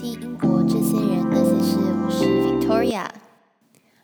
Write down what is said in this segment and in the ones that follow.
听英国这些人那些事，我是 Victoria。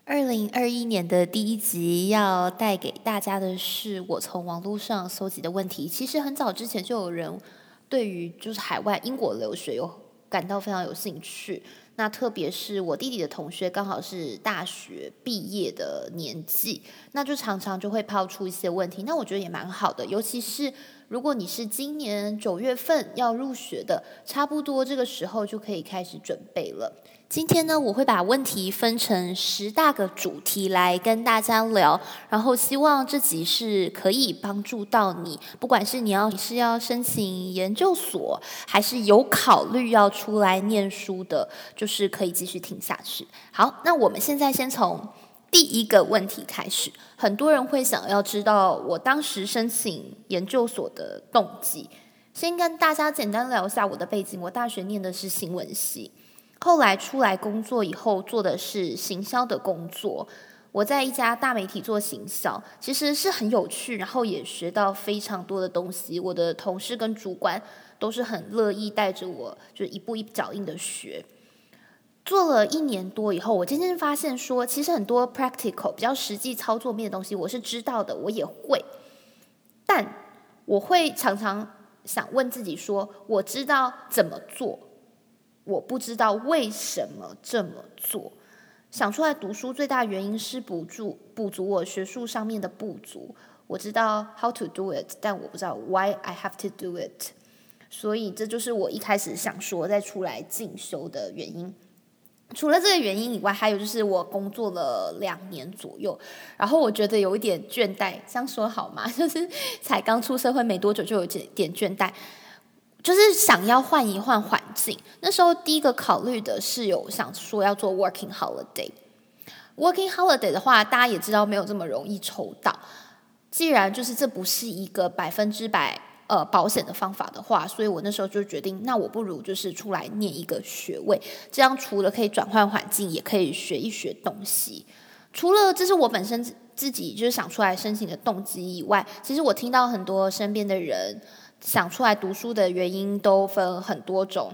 二零二一年的第一集要带给大家的是我从网络上搜集的问题。其实很早之前就有人对于就是海外英国留学有感到非常有兴趣。那特别是我弟弟的同学，刚好是大学毕业的年纪，那就常常就会抛出一些问题。那我觉得也蛮好的，尤其是。如果你是今年九月份要入学的，差不多这个时候就可以开始准备了。今天呢，我会把问题分成十大个主题来跟大家聊，然后希望这集是可以帮助到你，不管是你要是要申请研究所，还是有考虑要出来念书的，就是可以继续听下去。好，那我们现在先从。第一个问题开始，很多人会想要知道我当时申请研究所的动机。先跟大家简单聊一下我的背景。我大学念的是新闻系，后来出来工作以后做的是行销的工作。我在一家大媒体做行销，其实是很有趣，然后也学到非常多的东西。我的同事跟主管都是很乐意带着我，就是一步一脚印的学。做了一年多以后，我渐渐发现说，其实很多 practical 比较实际操作面的东西，我是知道的，我也会。但我会常常想问自己说，我知道怎么做，我不知道为什么这么做。想出来读书最大原因是补助补足我学术上面的不足。我知道 how to do it，但我不知道 why I have to do it。所以这就是我一开始想说再出来进修的原因。除了这个原因以外，还有就是我工作了两年左右，然后我觉得有一点倦怠，这样说好吗？就是才刚出社会没多久就有点点倦怠，就是想要换一换环境。那时候第一个考虑的是有想说要做 working holiday。working holiday 的话，大家也知道没有这么容易抽到。既然就是这不是一个百分之百。呃，保险的方法的话，所以我那时候就决定，那我不如就是出来念一个学位，这样除了可以转换环境，也可以学一学东西。除了这是我本身自己就是想出来申请的动机以外，其实我听到很多身边的人想出来读书的原因都分很多种，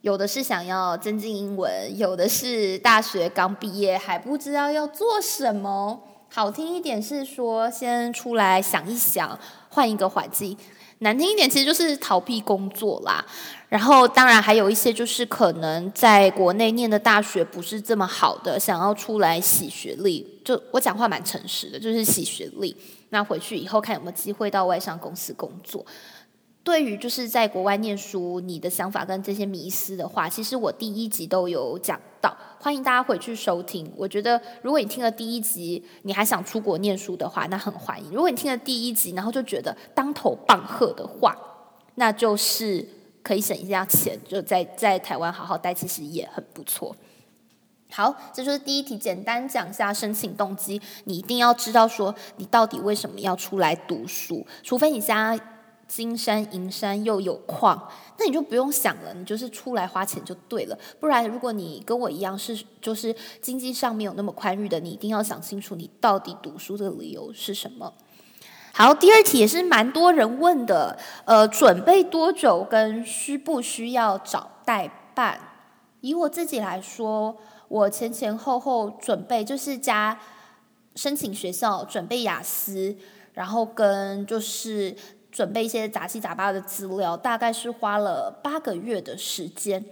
有的是想要增进英文，有的是大学刚毕业还不知道要做什么。好听一点是说先出来想一想，换一个环境。难听一点，其实就是逃避工作啦。然后，当然还有一些就是可能在国内念的大学不是这么好的，想要出来洗学历。就我讲话蛮诚实的，就是洗学历。那回去以后看有没有机会到外商公司工作。对于就是在国外念书，你的想法跟这些迷思的话，其实我第一集都有讲到，欢迎大家回去收听。我觉得如果你听了第一集，你还想出国念书的话，那很欢迎；如果你听了第一集，然后就觉得当头棒喝的话，那就是可以省一下钱，就在在台湾好好待，其实也很不错。好，这就是第一题，简单讲一下申请动机。你一定要知道说，你到底为什么要出来读书，除非你家。金山银山又有矿，那你就不用想了，你就是出来花钱就对了。不然，如果你跟我一样是就是经济上没有那么宽裕的，你一定要想清楚你到底读书的理由是什么。好，第二题也是蛮多人问的，呃，准备多久跟需不需要找代办？以我自己来说，我前前后后准备就是加申请学校、准备雅思，然后跟就是。准备一些杂七杂八的资料，大概是花了八个月的时间。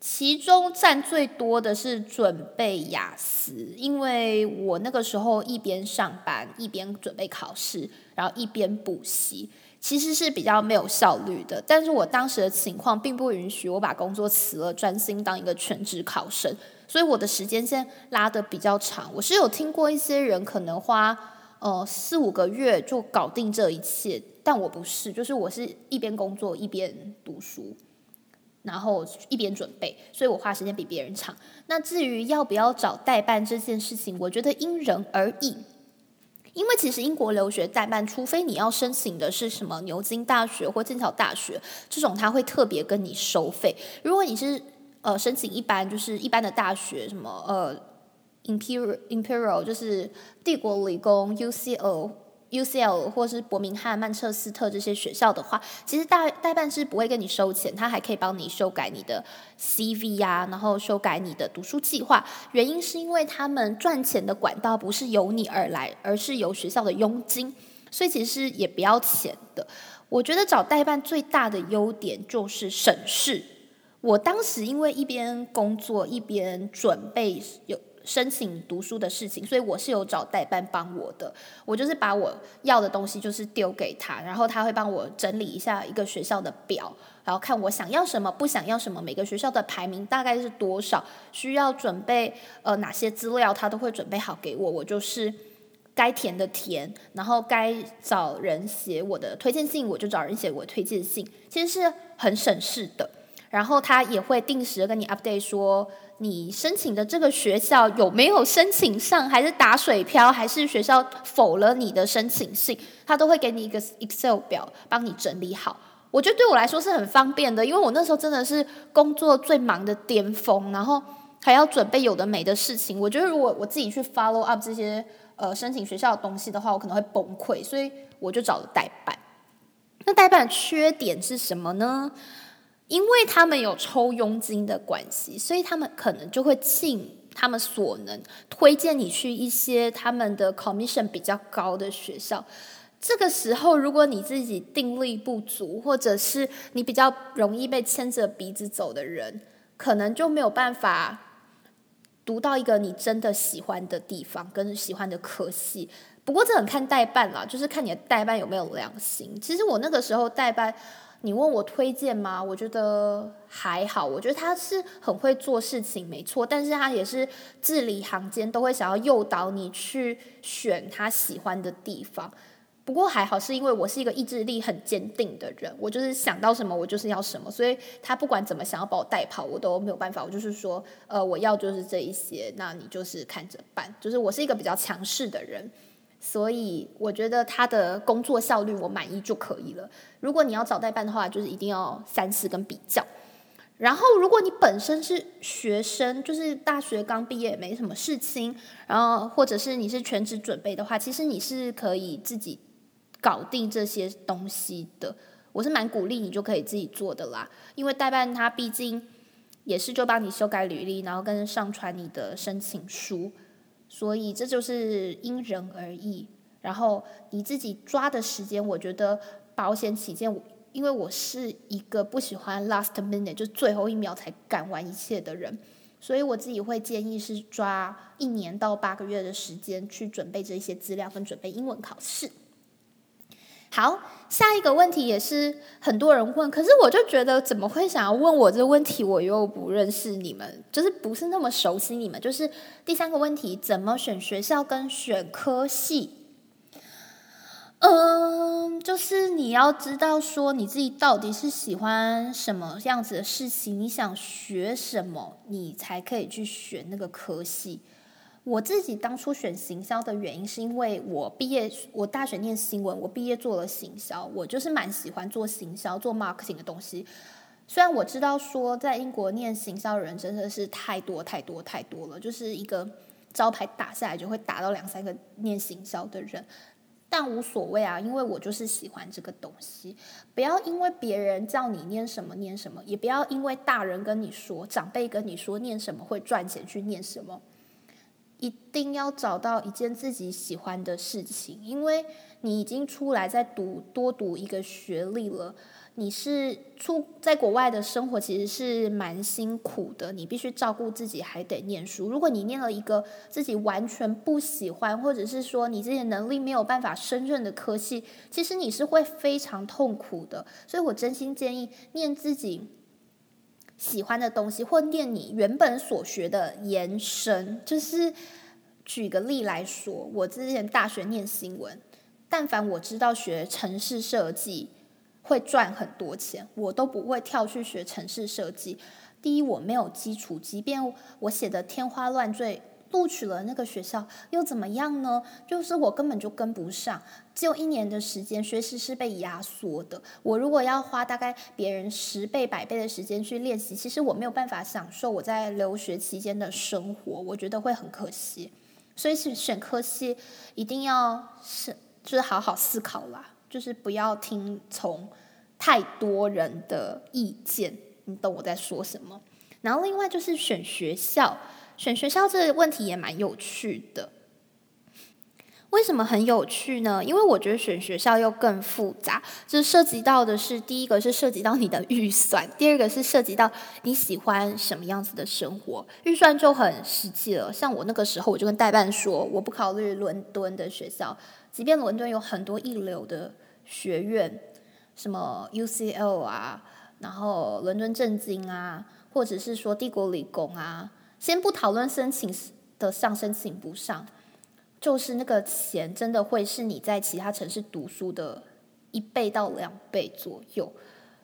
其中占最多的是准备雅思，因为我那个时候一边上班一边准备考试，然后一边补习，其实是比较没有效率的。但是我当时的情况并不允许我把工作辞了，专心当一个全职考生，所以我的时间线拉的比较长。我是有听过一些人可能花呃四五个月就搞定这一切。但我不是，就是我是一边工作一边读书，然后一边准备，所以我花时间比别人长。那至于要不要找代办这件事情，我觉得因人而异。因为其实英国留学代办，除非你要申请的是什么牛津大学或剑桥大学这种，他会特别跟你收费。如果你是呃申请一般就是一般的大学，什么呃 Imperial Imperial 就是帝国理工 UCL。UCL 或是伯明翰、曼彻斯特这些学校的话，其实代代办是不会跟你收钱，他还可以帮你修改你的 CV 呀，然后修改你的读书计划。原因是因为他们赚钱的管道不是由你而来，而是由学校的佣金，所以其实也不要钱的。我觉得找代办最大的优点就是省事。我当时因为一边工作一边准备有。申请读书的事情，所以我是有找代班帮我的。我就是把我要的东西就是丢给他，然后他会帮我整理一下一个学校的表，然后看我想要什么，不想要什么，每个学校的排名大概是多少，需要准备呃哪些资料，他都会准备好给我。我就是该填的填，然后该找人写我的推荐信，我就找人写我推荐信，其实是很省事的。然后他也会定时跟你 update 说。你申请的这个学校有没有申请上，还是打水漂，还是学校否了你的申请信，他都会给你一个 Excel 表帮你整理好。我觉得对我来说是很方便的，因为我那时候真的是工作最忙的巅峰，然后还要准备有的没的事情。我觉得如果我自己去 follow up 这些呃申请学校的东西的话，我可能会崩溃，所以我就找了代办。那代办的缺点是什么呢？因为他们有抽佣金的关系，所以他们可能就会尽他们所能推荐你去一些他们的 commission 比较高的学校。这个时候，如果你自己定力不足，或者是你比较容易被牵着鼻子走的人，可能就没有办法读到一个你真的喜欢的地方跟喜欢的科系。不过这很看代办啦，就是看你的代办有没有良心。其实我那个时候代办。你问我推荐吗？我觉得还好。我觉得他是很会做事情，没错。但是他也是字里行间都会想要诱导你去选他喜欢的地方。不过还好，是因为我是一个意志力很坚定的人，我就是想到什么我就是要什么。所以他不管怎么想要把我带跑，我都没有办法。我就是说，呃，我要就是这一些，那你就是看着办。就是我是一个比较强势的人。所以我觉得他的工作效率我满意就可以了。如果你要找代办的话，就是一定要三思跟比较。然后，如果你本身是学生，就是大学刚毕业没什么事情，然后或者是你是全职准备的话，其实你是可以自己搞定这些东西的。我是蛮鼓励你就可以自己做的啦，因为代办他毕竟也是就帮你修改履历，然后跟上传你的申请书。所以这就是因人而异，然后你自己抓的时间，我觉得保险起见，因为我是一个不喜欢 last minute 就最后一秒才赶完一切的人，所以我自己会建议是抓一年到八个月的时间去准备这些资料跟准备英文考试。好，下一个问题也是很多人问，可是我就觉得怎么会想要问我这个问题？我又不认识你们，就是不是那么熟悉你们。就是第三个问题，怎么选学校跟选科系？嗯，就是你要知道说你自己到底是喜欢什么样子的事情，你想学什么，你才可以去选那个科系。我自己当初选行销的原因，是因为我毕业，我大学念新闻，我毕业做了行销，我就是蛮喜欢做行销、做 marketing 的东西。虽然我知道说在英国念行销的人真的是太多太多太多了，就是一个招牌打下来就会打到两三个念行销的人，但无所谓啊，因为我就是喜欢这个东西。不要因为别人叫你念什么念什么，也不要因为大人跟你说、长辈跟你说念什么会赚钱去念什么。一定要找到一件自己喜欢的事情，因为你已经出来在读多读一个学历了。你是出在国外的生活其实是蛮辛苦的，你必须照顾自己，还得念书。如果你念了一个自己完全不喜欢，或者是说你自己能力没有办法胜任的科系，其实你是会非常痛苦的。所以我真心建议念自己。喜欢的东西，或念你原本所学的延伸，就是举个例来说，我之前大学念新闻，但凡我知道学城市设计会赚很多钱，我都不会跳去学城市设计。第一，我没有基础，即便我写的天花乱坠。录取了那个学校又怎么样呢？就是我根本就跟不上，只有一年的时间，学习是被压缩的。我如果要花大概别人十倍、百倍的时间去练习，其实我没有办法享受我在留学期间的生活，我觉得会很可惜。所以选选科系一定要是就是好好思考啦，就是不要听从太多人的意见，你懂我在说什么？然后另外就是选学校，选学校这个问题也蛮有趣的。为什么很有趣呢？因为我觉得选学校又更复杂，就是涉及到的是第一个是涉及到你的预算，第二个是涉及到你喜欢什么样子的生活。预算就很实际了，像我那个时候，我就跟代办说，我不考虑伦敦的学校，即便伦敦有很多一流的学院，什么 UCL 啊，然后伦敦政经啊，或者是说帝国理工啊，先不讨论申请的上申请不上。就是那个钱真的会是你在其他城市读书的一倍到两倍左右，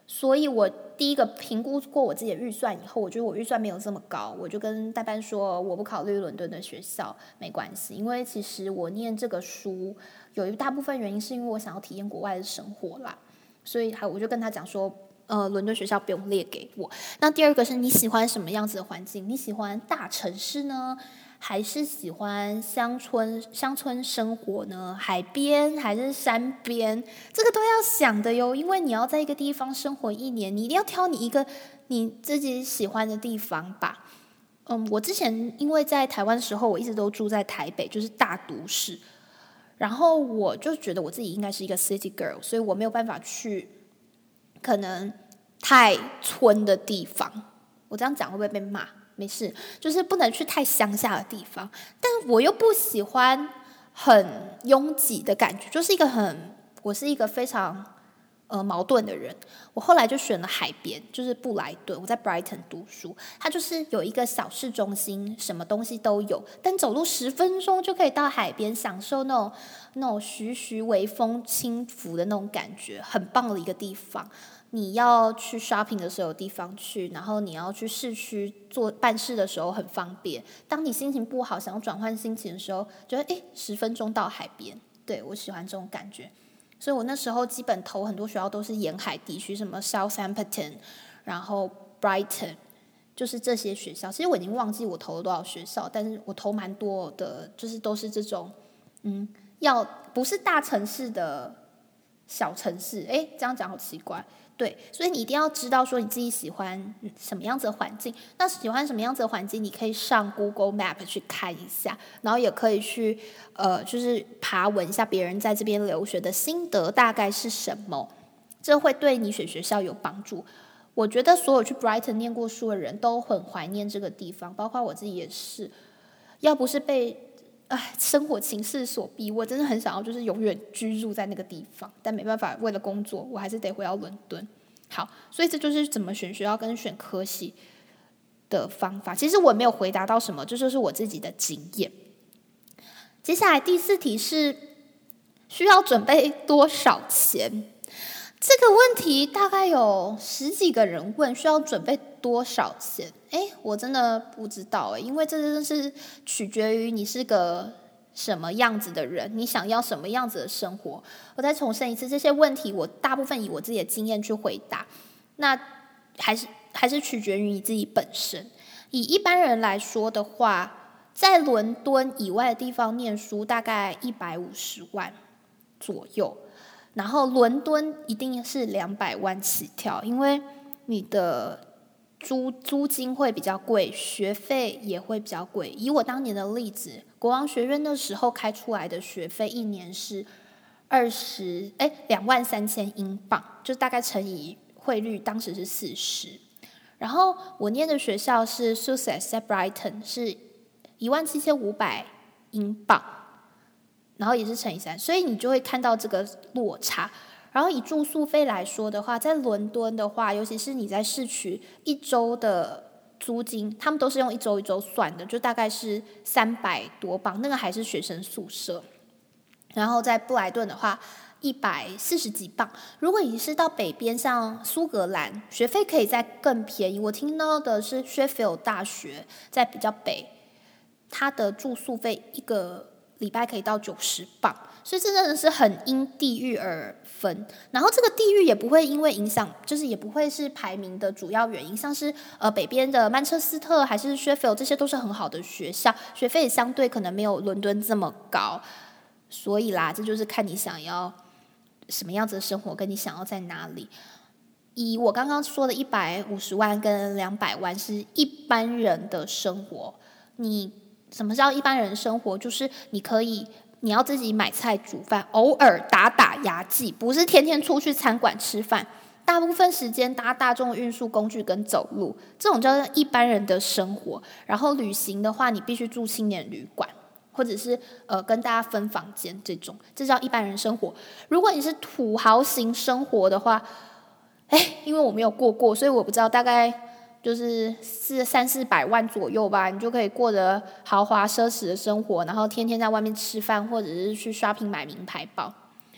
所以我第一个评估过我自己的预算以后，我觉得我预算没有这么高，我就跟代班说我不考虑伦敦的学校没关系，因为其实我念这个书有一大部分原因是因为我想要体验国外的生活啦，所以还我就跟他讲说，呃，伦敦学校不用列给我。那第二个是你喜欢什么样子的环境？你喜欢大城市呢？还是喜欢乡村乡村生活呢？海边还是山边？这个都要想的哟。因为你要在一个地方生活一年，你一定要挑你一个你自己喜欢的地方吧。嗯，我之前因为在台湾的时候，我一直都住在台北，就是大都市。然后我就觉得我自己应该是一个 city girl，所以我没有办法去可能太村的地方。我这样讲会不会被骂？没事，就是不能去太乡下的地方，但我又不喜欢很拥挤的感觉，就是一个很，我是一个非常呃矛盾的人。我后来就选了海边，就是布莱顿。我在 Brighton 读书，它就是有一个小市中心，什么东西都有，但走路十分钟就可以到海边，享受那种那种徐徐微风轻拂的那种感觉，很棒的一个地方。你要去 shopping 的时候有地方去，然后你要去市区做办事的时候很方便。当你心情不好想要转换心情的时候，觉得诶十分钟到海边，对我喜欢这种感觉。所以我那时候基本投很多学校都是沿海地区，什么 Southampton，然后 Brighton，就是这些学校。其实我已经忘记我投了多少学校，但是我投蛮多的，就是都是这种，嗯，要不是大城市的小城市。诶，这样讲好奇怪。对，所以你一定要知道说你自己喜欢什么样子的环境。那喜欢什么样子的环境，你可以上 Google Map 去看一下，然后也可以去呃，就是爬文一下别人在这边留学的心得大概是什么，这会对你选学校有帮助。我觉得所有去 Brighton 念过书的人都很怀念这个地方，包括我自己也是。要不是被唉生活情势所逼，我真的很想要就是永远居住在那个地方，但没办法，为了工作，我还是得回到伦敦。好，所以这就是怎么选学校跟选科系的方法。其实我没有回答到什么，这就是我自己的经验。接下来第四题是需要准备多少钱？这个问题大概有十几个人问，需要准备多少钱？哎，我真的不知道哎，因为这真的是取决于你是个。什么样子的人？你想要什么样子的生活？我再重申一次，这些问题我大部分以我自己的经验去回答。那还是还是取决于你自己本身。以一般人来说的话，在伦敦以外的地方念书，大概一百五十万左右。然后伦敦一定是两百万起跳，因为你的。租租金会比较贵，学费也会比较贵。以我当年的例子，国王学院那时候开出来的学费一年是二十，哎，两万三千英镑，就大概乘以汇率，当时是四十。然后我念的学校是 Sussex 在 Brighton，是一万七千五百英镑，然后也是乘以三，所以你就会看到这个落差。然后以住宿费来说的话，在伦敦的话，尤其是你在市区，一周的租金，他们都是用一周一周算的，就大概是三百多镑，那个还是学生宿舍。然后在布莱顿的话，一百四十几镑。如果你是到北边，像苏格兰，学费可以再更便宜。我听到的是 Sheffield 大学在比较北，它的住宿费一个礼拜可以到九十磅。所以这真的是很因地域而分，然后这个地域也不会因为影响，就是也不会是排名的主要原因。像是呃北边的曼彻斯特还是 Sheffield，这些都是很好的学校，学费也相对可能没有伦敦这么高。所以啦，这就是看你想要什么样子的生活，跟你想要在哪里。以我刚刚说的一百五十万跟两百万是一般人的生活。你什么叫一般人生活？就是你可以你要自己买菜煮饭，偶尔打打牙祭，不是天天出去餐馆吃饭，大部分时间搭大众运输工具跟走路，这种叫做一般人的生活。然后旅行的话，你必须住青年旅馆，或者是呃跟大家分房间这种，这叫一般人生活。如果你是土豪型生活的话，哎，因为我没有过过，所以我不知道，大概就是四三四百万左右吧，你就可以过着豪华奢侈的生活，然后天天在外面吃饭，或者是去刷屏买名牌包。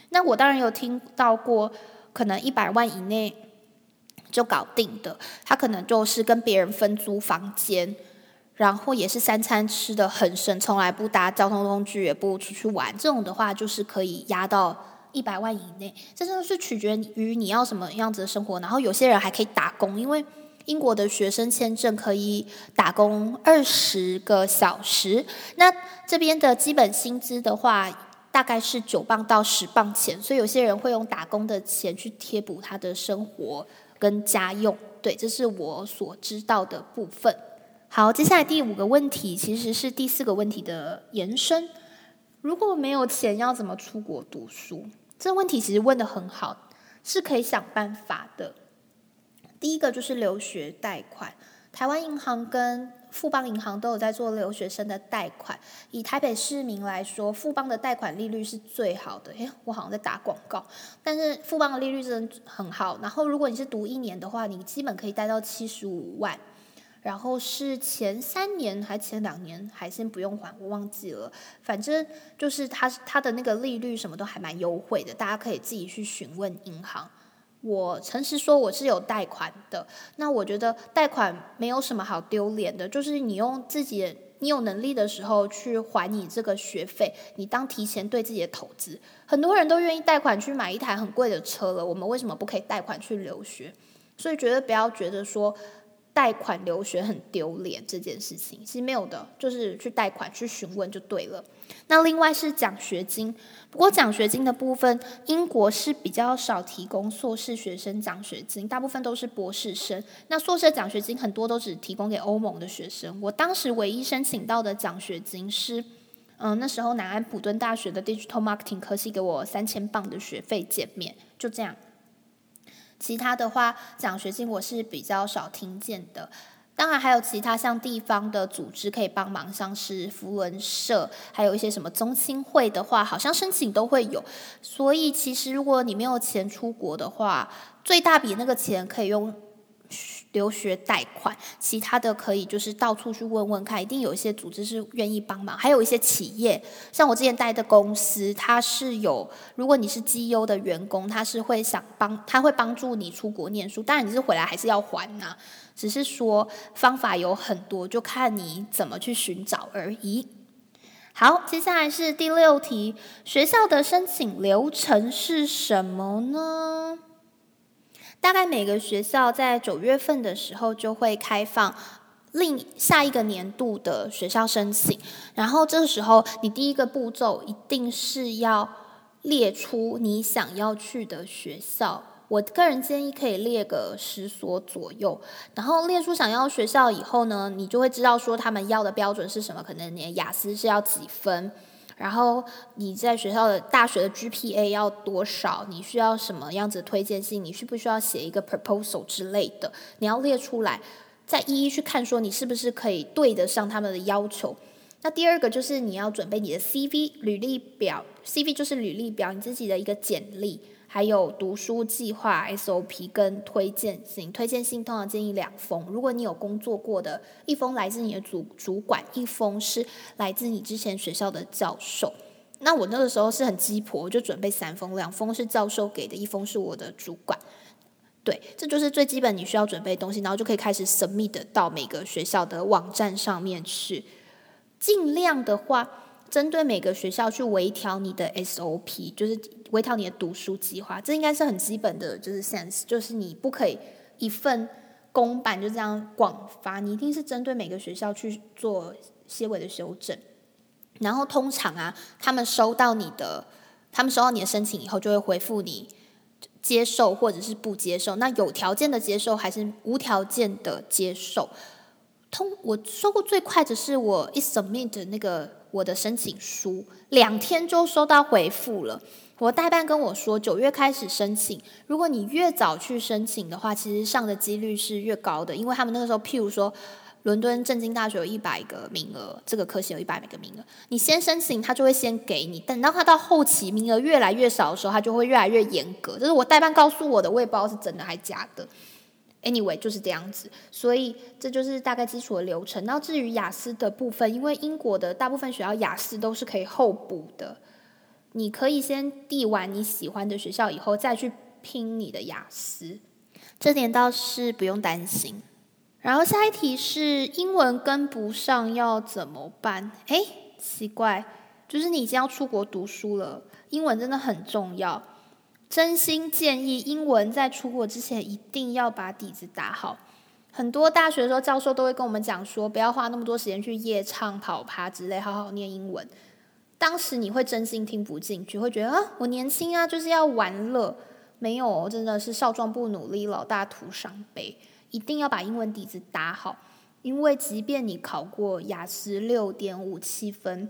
那我当然有听到过，可能一百万以内就搞定的，他可能就是跟别人分租房间，然后也是三餐吃的很省，从来不搭交通工具，也不出去玩，这种的话就是可以压到。一百万以内，这真的是取决于你要什么样子的生活。然后有些人还可以打工，因为英国的学生签证可以打工二十个小时。那这边的基本薪资的话，大概是九磅到十磅钱，所以有些人会用打工的钱去贴补他的生活跟家用。对，这是我所知道的部分。好，接下来第五个问题其实是第四个问题的延伸。如果没有钱，要怎么出国读书？这个问题其实问的很好，是可以想办法的。第一个就是留学贷款，台湾银行跟富邦银行都有在做留学生的贷款。以台北市民来说，富邦的贷款利率是最好的。诶，我好像在打广告，但是富邦的利率真的很好。然后如果你是读一年的话，你基本可以贷到七十五万。然后是前三年还前两年还先不用还，我忘记了。反正就是它它的那个利率什么都还蛮优惠的，大家可以自己去询问银行。我诚实说，我是有贷款的。那我觉得贷款没有什么好丢脸的，就是你用自己你有能力的时候去还你这个学费，你当提前对自己的投资。很多人都愿意贷款去买一台很贵的车了，我们为什么不可以贷款去留学？所以觉得不要觉得说。贷款留学很丢脸这件事情，其实没有的，就是去贷款去询问就对了。那另外是奖学金，不过奖学金的部分，英国是比较少提供硕士学生奖学金，大部分都是博士生。那硕士奖学金很多都只提供给欧盟的学生。我当时唯一申请到的奖学金是，嗯，那时候南安普敦大学的 Digital Marketing 科系给我三千镑的学费减免，就这样。其他的话，奖学金我是比较少听见的。当然还有其他像地方的组织可以帮忙，像是福伦社，还有一些什么宗亲会的话，好像申请都会有。所以其实如果你没有钱出国的话，最大笔那个钱可以用。留学贷款，其他的可以就是到处去问问看，一定有一些组织是愿意帮忙，还有一些企业，像我之前待的公司，它是有，如果你是绩优的员工，他是会想帮，他会帮助你出国念书，当然你是回来还是要还呐，只是说方法有很多，就看你怎么去寻找而已。好，接下来是第六题，学校的申请流程是什么呢？大概每个学校在九月份的时候就会开放另下一个年度的学校申请，然后这个时候你第一个步骤一定是要列出你想要去的学校。我个人建议可以列个十所左右，然后列出想要学校以后呢，你就会知道说他们要的标准是什么，可能你的雅思是要几分。然后你在学校的大学的 GPA 要多少？你需要什么样子的推荐信？你需不需要写一个 proposal 之类的？你要列出来，再一一去看，说你是不是可以对得上他们的要求。那第二个就是你要准备你的 CV 履历表，CV 就是履历表，你自己的一个简历。还有读书计划 SOP 跟推荐信，推荐信通常建议两封。如果你有工作过的，一封来自你的主主管，一封是来自你之前学校的教授。那我那个时候是很鸡婆，就准备三封，两封是教授给的，一封是我的主管。对，这就是最基本你需要准备的东西，然后就可以开始 submit 到每个学校的网站上面去。尽量的话，针对每个学校去微调你的 SOP，就是。微调你的读书计划，这应该是很基本的，就是 sense，就是你不可以一份公版就这样广发，你一定是针对每个学校去做些微的修正。然后通常啊，他们收到你的，他们收到你的申请以后，就会回复你接受或者是不接受。那有条件的接受还是无条件的接受？通我收过最快的是我一 submit 那个我的申请书，两天就收到回复了。我代办跟我说，九月开始申请，如果你越早去申请的话，其实上的几率是越高的，因为他们那个时候，譬如说。伦敦政经大学有一百个名额，这个科系有一百个名额。你先申请，他就会先给你。等到他到后期名额越来越少的时候，他就会越来越严格。这是我代办告诉我的，我也不知道是真的还是假的。Anyway，就是这样子。所以这就是大概基础的流程。然后至于雅思的部分，因为英国的大部分学校雅思都是可以后补的，你可以先递完你喜欢的学校以后，再去拼你的雅思。这点倒是不用担心。然后下一题是英文跟不上要怎么办？哎，奇怪，就是你已经要出国读书了，英文真的很重要。真心建议英文在出国之前一定要把底子打好。很多大学的时候教授都会跟我们讲说，不要花那么多时间去夜唱、跑趴之类，好好念英文。当时你会真心听不进去，会觉得啊，我年轻啊，就是要玩乐。没有，真的是少壮不努力，老大徒伤悲。一定要把英文底子打好，因为即便你考过雅思六点五七分，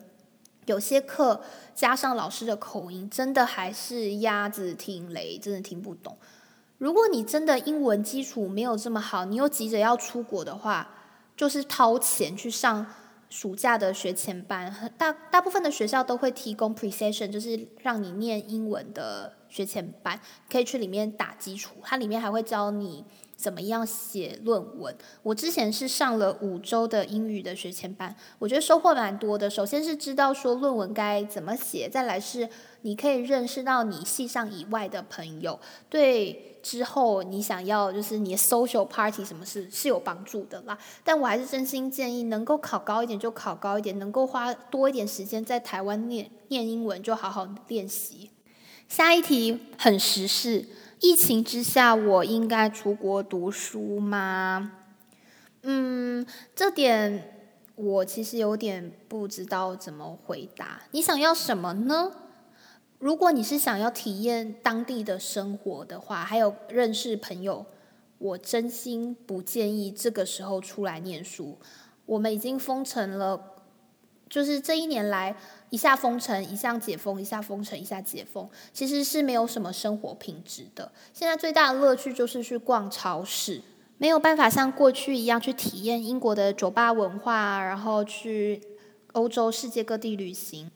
有些课加上老师的口音，真的还是鸭子听雷，真的听不懂。如果你真的英文基础没有这么好，你又急着要出国的话，就是掏钱去上暑假的学前班。大大部分的学校都会提供 Precision，就是让你念英文的学前班，可以去里面打基础。它里面还会教你。怎么样写论文？我之前是上了五周的英语的学前班，我觉得收获蛮多的。首先是知道说论文该怎么写，再来是你可以认识到你系上以外的朋友，对之后你想要就是你的 social party 什么事是有帮助的啦。但我还是真心建议，能够考高一点就考高一点，能够花多一点时间在台湾念念英文就好好练习。下一题很时事。疫情之下，我应该出国读书吗？嗯，这点我其实有点不知道怎么回答。你想要什么呢？如果你是想要体验当地的生活的话，还有认识朋友，我真心不建议这个时候出来念书。我们已经封城了。就是这一年来，一下封城，一下解封，一下封城，一下解封，其实是没有什么生活品质的。现在最大的乐趣就是去逛超市，没有办法像过去一样去体验英国的酒吧文化，然后去欧洲世界各地旅行，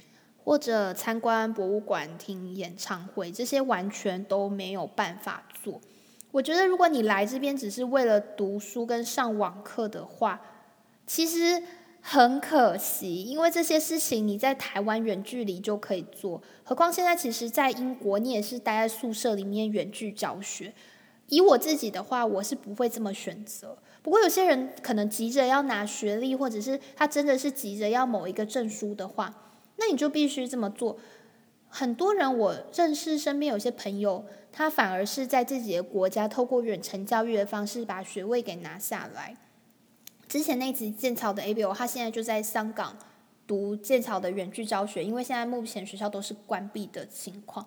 或者参观博物馆、听演唱会，这些完全都没有办法做。我觉得，如果你来这边只是为了读书跟上网课的话，其实。很可惜，因为这些事情你在台湾远距离就可以做，何况现在其实，在英国你也是待在宿舍里面远距教学。以我自己的话，我是不会这么选择。不过有些人可能急着要拿学历，或者是他真的是急着要某一个证书的话，那你就必须这么做。很多人我认识，身边有些朋友，他反而是在自己的国家透过远程教育的方式把学位给拿下来。之前那集剑桥的 A B O，他现在就在香港读剑桥的远距教学，因为现在目前学校都是关闭的情况。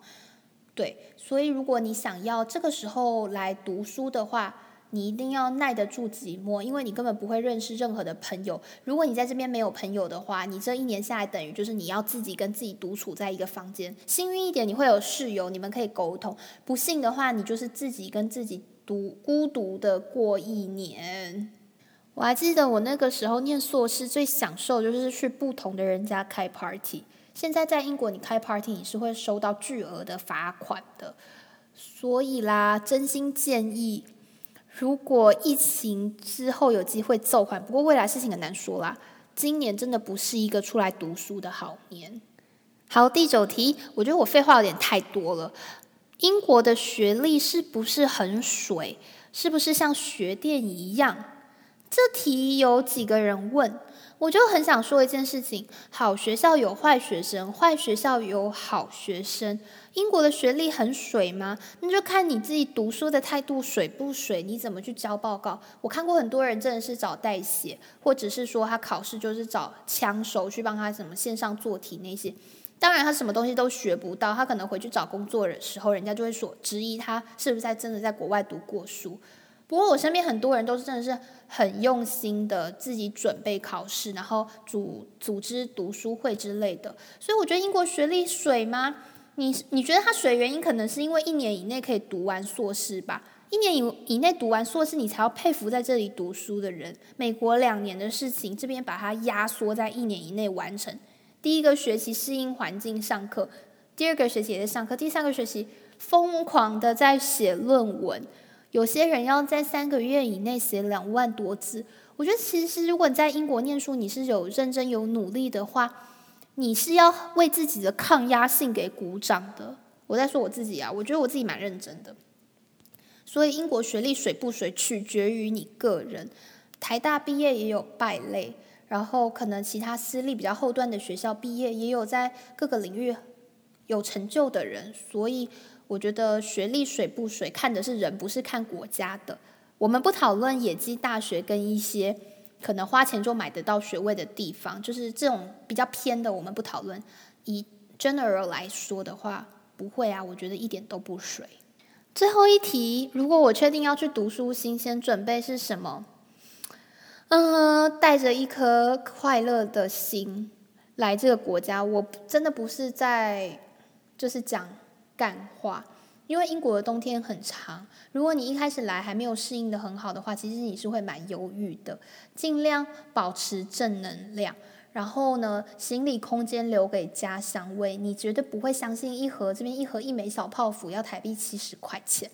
对，所以如果你想要这个时候来读书的话，你一定要耐得住寂寞，因为你根本不会认识任何的朋友。如果你在这边没有朋友的话，你这一年下来等于就是你要自己跟自己独处在一个房间。幸运一点，你会有室友，你们可以沟通；不幸的话，你就是自己跟自己独孤独的过一年。我还记得我那个时候念硕士，最享受就是去不同的人家开 party。现在在英国，你开 party 你是会收到巨额的罚款的。所以啦，真心建议，如果疫情之后有机会奏还，不过未来事情很难说啦。今年真的不是一个出来读书的好年。好，第九题，我觉得我废话有点太多了。英国的学历是不是很水？是不是像学店一样？这题有几个人问，我就很想说一件事情：好学校有坏学生，坏学校有好学生。英国的学历很水吗？那就看你自己读书的态度水不水，你怎么去交报告。我看过很多人真的是找代写，或者是说他考试就是找枪手去帮他什么线上做题那些。当然他什么东西都学不到，他可能回去找工作的时候，人家就会说质疑他是不是在真的在国外读过书。不过我身边很多人都是真的是很用心的，自己准备考试，然后组组织读书会之类的。所以我觉得英国学历水吗？你你觉得它水原因可能是因为一年以内可以读完硕士吧？一年以以内读完硕士，你才要佩服在这里读书的人。美国两年的事情，这边把它压缩在一年以内完成。第一个学期适应环境上课，第二个学期也在上课，第三个学期疯狂的在写论文。有些人要在三个月以内写两万多字，我觉得其实如果你在英国念书，你是有认真有努力的话，你是要为自己的抗压性给鼓掌的。我在说我自己啊，我觉得我自己蛮认真的。所以英国学历水不水取决于你个人，台大毕业也有败类，然后可能其他私立比较后端的学校毕业也有在各个领域有成就的人，所以。我觉得学历水不水，看的是人，不是看国家的。我们不讨论野鸡大学跟一些可能花钱就买得到学位的地方，就是这种比较偏的，我们不讨论。以 general 来说的话，不会啊，我觉得一点都不水。最后一题，如果我确定要去读书，新鲜准备是什么？嗯，带着一颗快乐的心来这个国家。我真的不是在，就是讲。干话，因为英国的冬天很长。如果你一开始来还没有适应的很好的话，其实你是会蛮忧郁的。尽量保持正能量，然后呢，行李空间留给家乡味。你绝对不会相信一盒这边一盒一枚小泡芙要台币七十块钱。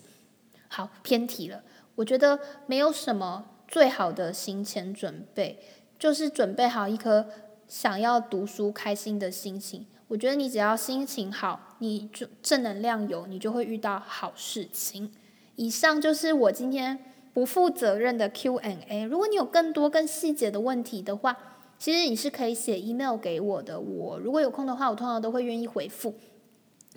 好，偏题了。我觉得没有什么最好的行前准备，就是准备好一颗想要读书开心的心情。我觉得你只要心情好，你就正能量有，你就会遇到好事情。以上就是我今天不负责任的 Q&A。如果你有更多更细节的问题的话，其实你是可以写 email 给我的。我如果有空的话，我通常都会愿意回复。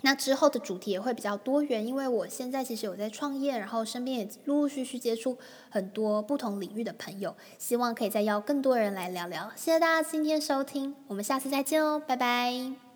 那之后的主题也会比较多元，因为我现在其实有在创业，然后身边也陆陆续续接触很多不同领域的朋友，希望可以再邀更多人来聊聊。谢谢大家今天收听，我们下次再见哦，拜拜。